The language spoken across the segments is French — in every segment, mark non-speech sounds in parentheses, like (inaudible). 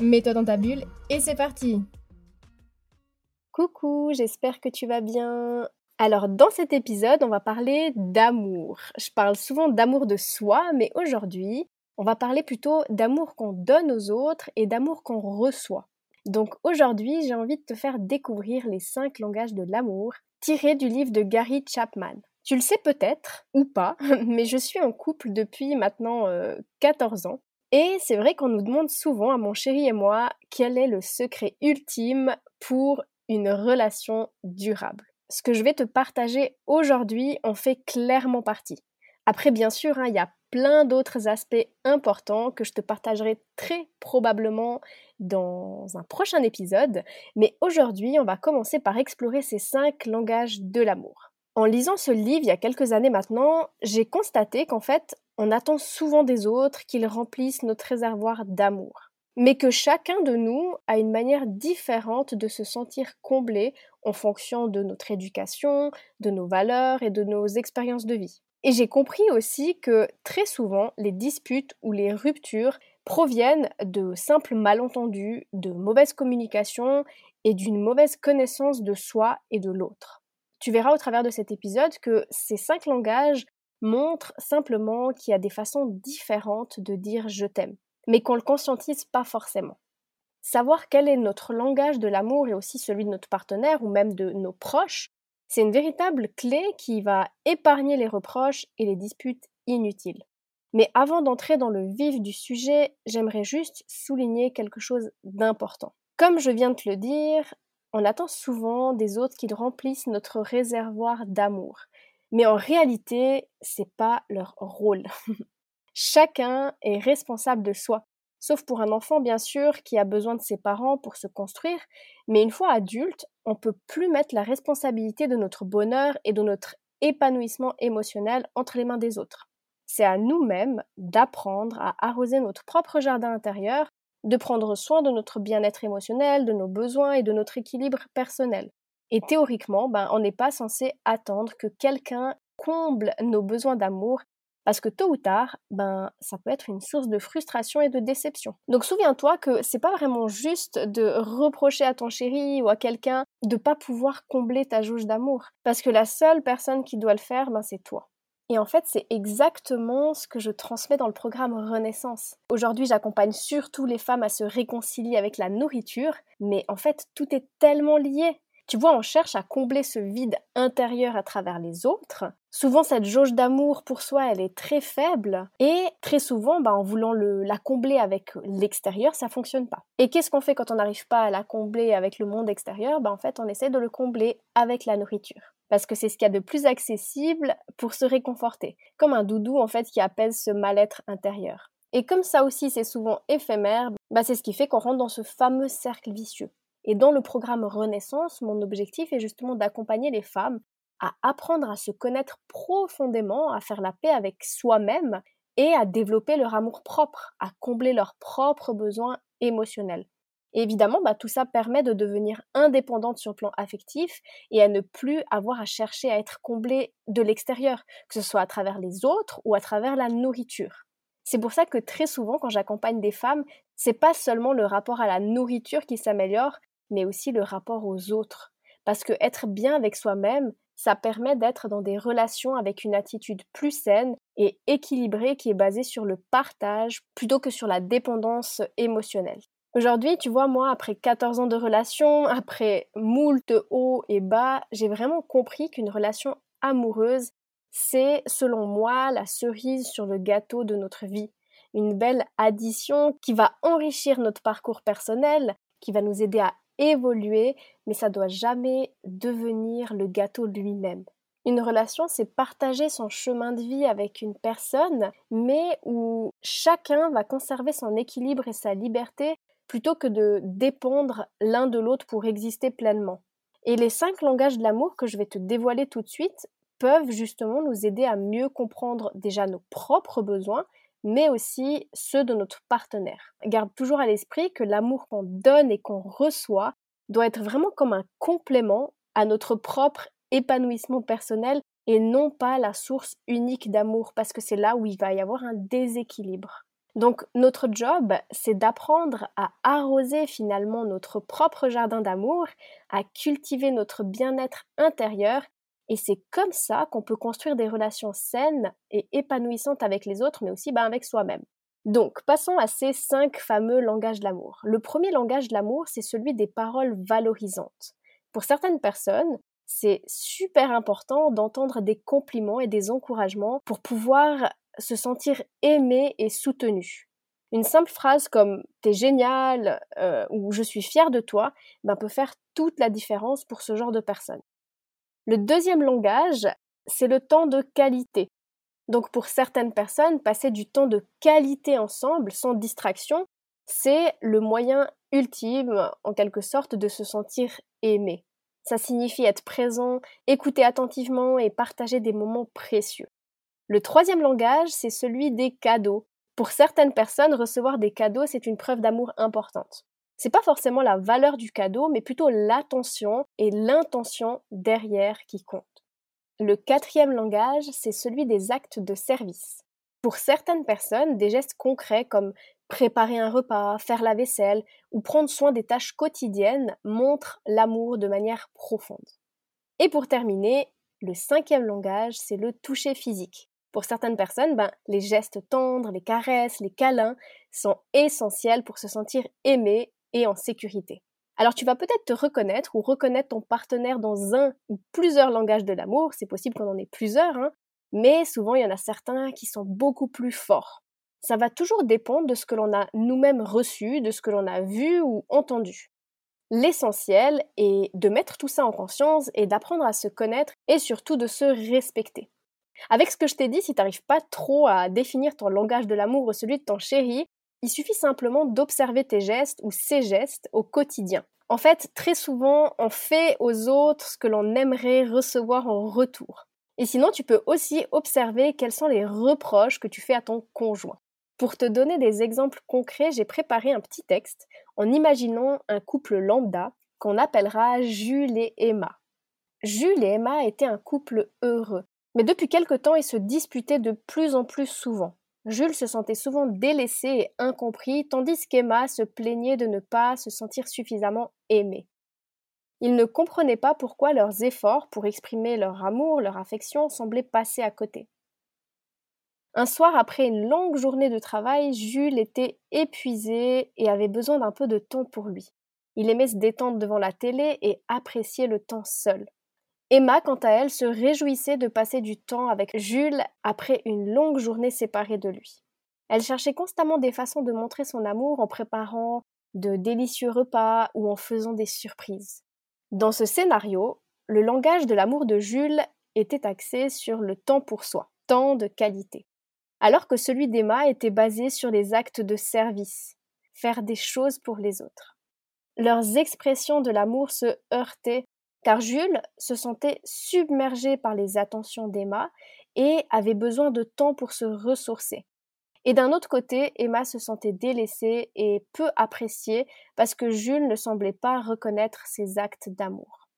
Mets-toi dans ta bulle et c'est parti Coucou, j'espère que tu vas bien. Alors dans cet épisode, on va parler d'amour. Je parle souvent d'amour de soi, mais aujourd'hui, on va parler plutôt d'amour qu'on donne aux autres et d'amour qu'on reçoit. Donc aujourd'hui, j'ai envie de te faire découvrir les cinq langages de l'amour tirés du livre de Gary Chapman. Tu le sais peut-être ou pas, (laughs) mais je suis en couple depuis maintenant 14 euh, ans. Et c'est vrai qu'on nous demande souvent à mon chéri et moi quel est le secret ultime pour une relation durable. Ce que je vais te partager aujourd'hui en fait clairement partie. Après, bien sûr, hein, il y a plein d'autres aspects importants que je te partagerai très probablement dans un prochain épisode, mais aujourd'hui on va commencer par explorer ces cinq langages de l'amour. En lisant ce livre il y a quelques années maintenant, j'ai constaté qu'en fait on attend souvent des autres qu'ils remplissent notre réservoir d'amour, mais que chacun de nous a une manière différente de se sentir comblé en fonction de notre éducation, de nos valeurs et de nos expériences de vie. Et j'ai compris aussi que très souvent, les disputes ou les ruptures proviennent de simples malentendus, de mauvaise communication et d'une mauvaise connaissance de soi et de l'autre. Tu verras au travers de cet épisode que ces cinq langages montrent simplement qu'il y a des façons différentes de dire je t'aime, mais qu'on ne le conscientise pas forcément. Savoir quel est notre langage de l'amour et aussi celui de notre partenaire ou même de nos proches c'est une véritable clé qui va épargner les reproches et les disputes inutiles. Mais avant d'entrer dans le vif du sujet, j'aimerais juste souligner quelque chose d'important. Comme je viens de te le dire, on attend souvent des autres qu'ils remplissent notre réservoir d'amour. Mais en réalité, c'est pas leur rôle. (laughs) Chacun est responsable de soi. Sauf pour un enfant, bien sûr, qui a besoin de ses parents pour se construire, mais une fois adulte, on peut plus mettre la responsabilité de notre bonheur et de notre épanouissement émotionnel entre les mains des autres. C'est à nous-mêmes d'apprendre à arroser notre propre jardin intérieur, de prendre soin de notre bien-être émotionnel, de nos besoins et de notre équilibre personnel. Et théoriquement, ben, on n'est pas censé attendre que quelqu'un comble nos besoins d'amour parce que tôt ou tard, ben, ça peut être une source de frustration et de déception. Donc souviens-toi que c'est pas vraiment juste de reprocher à ton chéri ou à quelqu'un de pas pouvoir combler ta jauge d'amour. Parce que la seule personne qui doit le faire, ben, c'est toi. Et en fait, c'est exactement ce que je transmets dans le programme Renaissance. Aujourd'hui, j'accompagne surtout les femmes à se réconcilier avec la nourriture, mais en fait, tout est tellement lié. Tu vois, on cherche à combler ce vide intérieur à travers les autres. Souvent, cette jauge d'amour pour soi, elle est très faible. Et très souvent, bah, en voulant la combler avec l'extérieur, ça fonctionne pas. Et qu'est-ce qu'on fait quand on n'arrive pas à la combler avec le monde extérieur? Bah, En fait, on essaie de le combler avec la nourriture. Parce que c'est ce qu'il y a de plus accessible pour se réconforter. Comme un doudou, en fait, qui apaise ce mal-être intérieur. Et comme ça aussi, c'est souvent éphémère, bah, c'est ce qui fait qu'on rentre dans ce fameux cercle vicieux. Et dans le programme Renaissance, mon objectif est justement d'accompagner les femmes à apprendre à se connaître profondément, à faire la paix avec soi-même et à développer leur amour propre, à combler leurs propres besoins émotionnels. Évidemment, bah, tout ça permet de devenir indépendante sur le plan affectif et à ne plus avoir à chercher à être comblée de l'extérieur, que ce soit à travers les autres ou à travers la nourriture. C'est pour ça que très souvent, quand j'accompagne des femmes, c'est pas seulement le rapport à la nourriture qui s'améliore, mais aussi le rapport aux autres. Parce que être bien avec soi-même, ça permet d'être dans des relations avec une attitude plus saine et équilibrée qui est basée sur le partage plutôt que sur la dépendance émotionnelle. Aujourd'hui, tu vois, moi, après 14 ans de relation, après moult hauts et bas, j'ai vraiment compris qu'une relation amoureuse, c'est, selon moi, la cerise sur le gâteau de notre vie. Une belle addition qui va enrichir notre parcours personnel, qui va nous aider à évoluer, mais ça doit jamais devenir le gâteau lui-même. Une relation, c'est partager son chemin de vie avec une personne, mais où chacun va conserver son équilibre et sa liberté plutôt que de dépendre l'un de l'autre pour exister pleinement. Et les cinq langages de l'amour que je vais te dévoiler tout de suite peuvent justement nous aider à mieux comprendre déjà nos propres besoins, mais aussi ceux de notre partenaire. Garde toujours à l'esprit que l'amour qu'on donne et qu'on reçoit doit être vraiment comme un complément à notre propre épanouissement personnel et non pas la source unique d'amour, parce que c'est là où il va y avoir un déséquilibre. Donc notre job, c'est d'apprendre à arroser finalement notre propre jardin d'amour, à cultiver notre bien-être intérieur, et c'est comme ça qu'on peut construire des relations saines et épanouissantes avec les autres, mais aussi ben, avec soi-même. Donc, passons à ces cinq fameux langages de l'amour. Le premier langage de l'amour, c'est celui des paroles valorisantes. Pour certaines personnes, c'est super important d'entendre des compliments et des encouragements pour pouvoir se sentir aimé et soutenu. Une simple phrase comme T'es génial euh, ou Je suis fier de toi ben, peut faire toute la différence pour ce genre de personnes. Le deuxième langage, c'est le temps de qualité. Donc pour certaines personnes, passer du temps de qualité ensemble, sans distraction, c'est le moyen ultime, en quelque sorte, de se sentir aimé. Ça signifie être présent, écouter attentivement et partager des moments précieux. Le troisième langage, c'est celui des cadeaux. Pour certaines personnes, recevoir des cadeaux, c'est une preuve d'amour importante. C'est pas forcément la valeur du cadeau, mais plutôt l'attention et l'intention derrière qui compte. Le quatrième langage, c'est celui des actes de service. Pour certaines personnes, des gestes concrets comme préparer un repas, faire la vaisselle ou prendre soin des tâches quotidiennes montrent l'amour de manière profonde. Et pour terminer, le cinquième langage, c'est le toucher physique. Pour certaines personnes, ben, les gestes tendres, les caresses, les câlins sont essentiels pour se sentir aimé et en sécurité. Alors tu vas peut-être te reconnaître ou reconnaître ton partenaire dans un ou plusieurs langages de l'amour, c'est possible qu'on en ait plusieurs, hein, mais souvent il y en a certains qui sont beaucoup plus forts. Ça va toujours dépendre de ce que l'on a nous-mêmes reçu, de ce que l'on a vu ou entendu. L'essentiel est de mettre tout ça en conscience et d'apprendre à se connaître et surtout de se respecter. Avec ce que je t'ai dit, si tu n'arrives pas trop à définir ton langage de l'amour ou celui de ton chéri, il suffit simplement d'observer tes gestes ou ses gestes au quotidien. En fait, très souvent, on fait aux autres ce que l'on aimerait recevoir en retour. Et sinon, tu peux aussi observer quels sont les reproches que tu fais à ton conjoint. Pour te donner des exemples concrets, j'ai préparé un petit texte en imaginant un couple lambda qu'on appellera Jules et Emma. Jules et Emma étaient un couple heureux, mais depuis quelque temps ils se disputaient de plus en plus souvent. Jules se sentait souvent délaissé et incompris, tandis qu'Emma se plaignait de ne pas se sentir suffisamment aimée. Ils ne comprenaient pas pourquoi leurs efforts pour exprimer leur amour, leur affection semblaient passer à côté. Un soir, après une longue journée de travail, Jules était épuisé et avait besoin d'un peu de temps pour lui. Il aimait se détendre devant la télé et apprécier le temps seul. Emma, quant à elle, se réjouissait de passer du temps avec Jules après une longue journée séparée de lui. Elle cherchait constamment des façons de montrer son amour en préparant de délicieux repas ou en faisant des surprises. Dans ce scénario, le langage de l'amour de Jules était axé sur le temps pour soi, temps de qualité, alors que celui d'Emma était basé sur les actes de service, faire des choses pour les autres. Leurs expressions de l'amour se heurtaient car Jules se sentait submergé par les attentions d'Emma et avait besoin de temps pour se ressourcer. Et d'un autre côté, Emma se sentait délaissée et peu appréciée parce que Jules ne semblait pas reconnaître ses actes d'amour.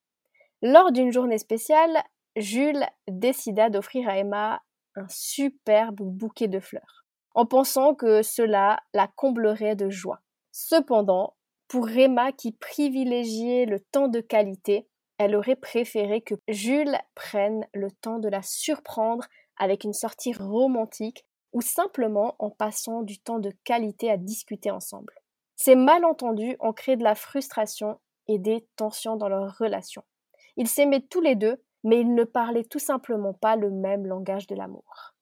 Lors d'une journée spéciale, Jules décida d'offrir à Emma un superbe bouquet de fleurs, en pensant que cela la comblerait de joie. Cependant, pour Emma qui privilégiait le temps de qualité, elle aurait préféré que Jules prenne le temps de la surprendre avec une sortie romantique ou simplement en passant du temps de qualité à discuter ensemble. Ces malentendus ont créé de la frustration et des tensions dans leur relation. Ils s'aimaient tous les deux, mais ils ne parlaient tout simplement pas le même langage de l'amour.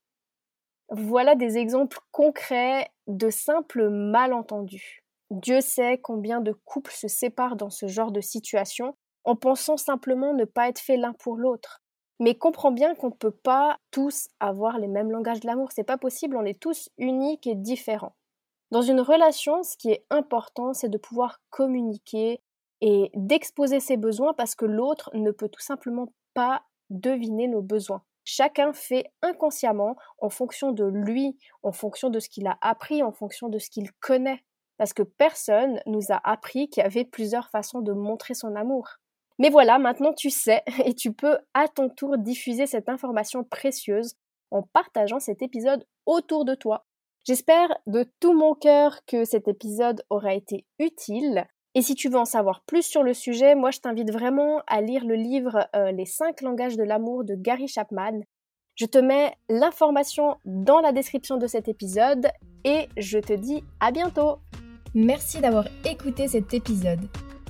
Voilà des exemples concrets de simples malentendus. Dieu sait combien de couples se séparent dans ce genre de situation en pensant simplement ne pas être fait l'un pour l'autre. Mais comprends bien qu'on ne peut pas tous avoir les mêmes langages de l'amour, c'est pas possible, on est tous uniques et différents. Dans une relation, ce qui est important, c'est de pouvoir communiquer et d'exposer ses besoins parce que l'autre ne peut tout simplement pas deviner nos besoins. Chacun fait inconsciemment en fonction de lui, en fonction de ce qu'il a appris, en fonction de ce qu'il connaît. Parce que personne nous a appris qu'il y avait plusieurs façons de montrer son amour. Mais voilà, maintenant tu sais (laughs) et tu peux à ton tour diffuser cette information précieuse en partageant cet épisode autour de toi. J'espère de tout mon cœur que cet épisode aura été utile. Et si tu veux en savoir plus sur le sujet, moi je t'invite vraiment à lire le livre euh, Les 5 langages de l'amour de Gary Chapman. Je te mets l'information dans la description de cet épisode et je te dis à bientôt. Merci d'avoir écouté cet épisode.